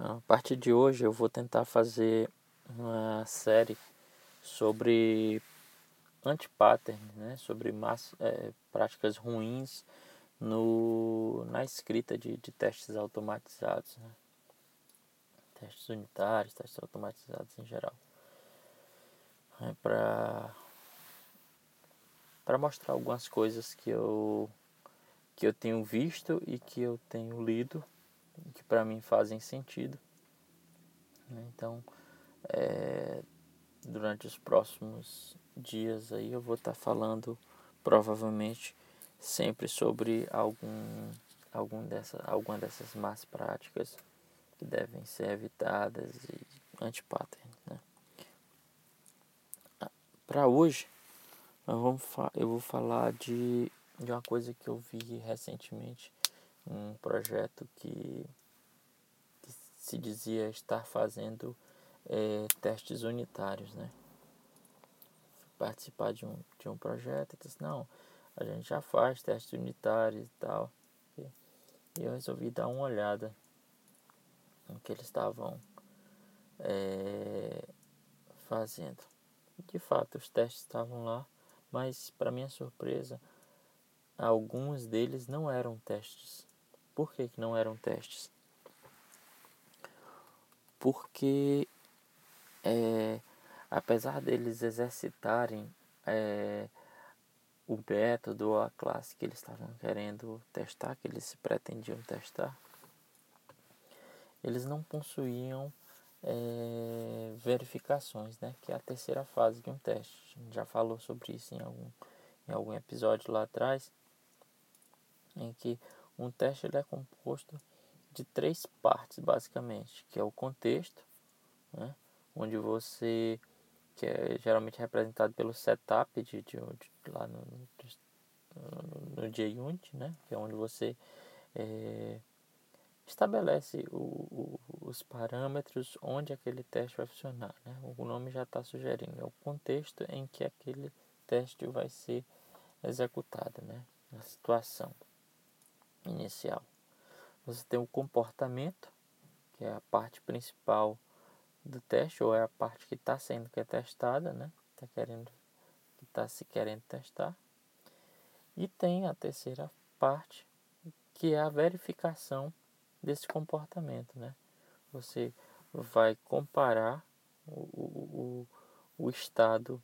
A partir de hoje eu vou tentar fazer uma série sobre anti-pattern, né? sobre é, práticas ruins no, na escrita de, de testes automatizados. Né? Testes unitários, testes automatizados em geral. É para para mostrar algumas coisas que eu que eu tenho visto e que eu tenho lido que para mim fazem sentido. Né? Então, é, durante os próximos dias aí eu vou estar tá falando provavelmente sempre sobre algum, algum dessa, alguma dessas más práticas que devem ser evitadas e anti-pattern. Né? Ah, para hoje, eu vou falar de, de uma coisa que eu vi recentemente um projeto que, que se dizia estar fazendo é, testes unitários, né? Participar de um, de um projeto e disse, não, a gente já faz testes unitários e tal. E, eu resolvi dar uma olhada no que eles estavam é, fazendo. De fato, os testes estavam lá, mas para minha surpresa, alguns deles não eram testes por que, que não eram testes? Porque, é, apesar deles exercitarem é, o método ou a classe que eles estavam querendo testar, que eles pretendiam testar, eles não possuíam é, verificações, né? que é a terceira fase de um teste. A gente já falou sobre isso em algum, em algum episódio lá atrás, em que um teste ele é composto de três partes, basicamente, que é o contexto, né, onde você, que é geralmente representado pelo setup de, de, de lá no, no, no JUnit, né, que é onde você é, estabelece o, o, os parâmetros onde aquele teste vai funcionar. Né? O nome já está sugerindo, é o contexto em que aquele teste vai ser executado, né? a situação inicial. Você tem o comportamento, que é a parte principal do teste, ou é a parte que está sendo que é testada, né? Tá querendo, que está se querendo testar. E tem a terceira parte, que é a verificação desse comportamento, né? Você vai comparar o, o, o estado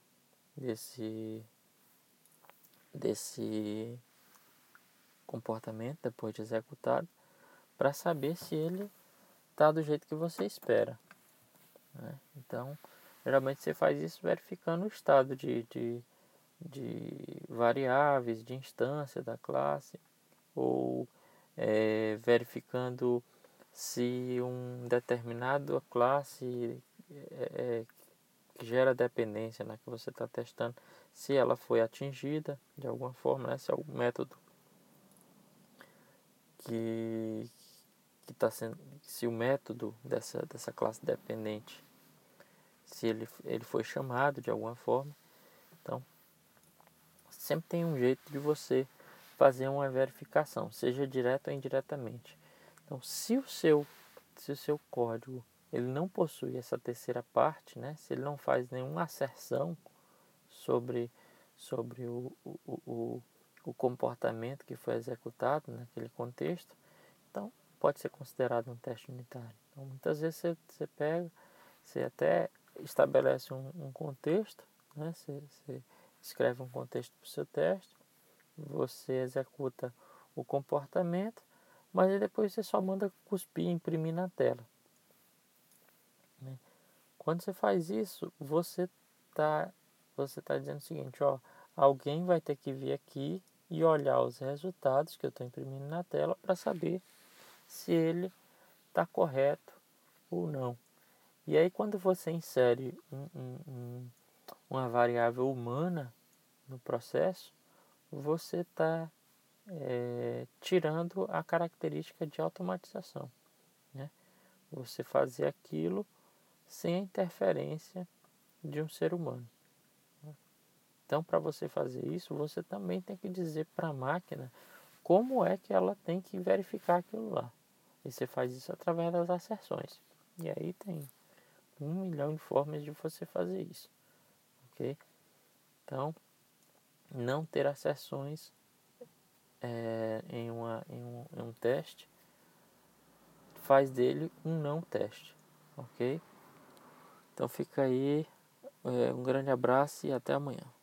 desse, desse comportamento depois de executado para saber se ele está do jeito que você espera. Né? Então, geralmente você faz isso verificando o estado de, de, de variáveis, de instância da classe, ou é, verificando se um determinado classe é, é, que gera dependência na né, que você está testando, se ela foi atingida de alguma forma, né, se algum método que que está sendo se o método dessa dessa classe dependente se ele ele foi chamado de alguma forma então sempre tem um jeito de você fazer uma verificação seja direto ou indiretamente. Então se o seu se o seu código ele não possui essa terceira parte né se ele não faz nenhuma asserção sobre sobre o, o, o o comportamento que foi executado naquele contexto, então pode ser considerado um teste unitário. Então, muitas vezes você, você pega, você até estabelece um, um contexto, né? você, você escreve um contexto para o seu teste, você executa o comportamento, mas depois você só manda cuspir e imprimir na tela. Né? Quando você faz isso, você está você tá dizendo o seguinte, ó, alguém vai ter que vir aqui e olhar os resultados que eu estou imprimindo na tela para saber se ele está correto ou não. E aí quando você insere um, um, um, uma variável humana no processo, você está é, tirando a característica de automatização. Né? Você fazer aquilo sem a interferência de um ser humano. Então, para você fazer isso, você também tem que dizer para a máquina como é que ela tem que verificar aquilo lá. E você faz isso através das asserções. E aí tem um milhão de formas de você fazer isso. Ok? Então, não ter asserções é, em, uma, em, um, em um teste faz dele um não teste. Ok? Então fica aí. É, um grande abraço e até amanhã.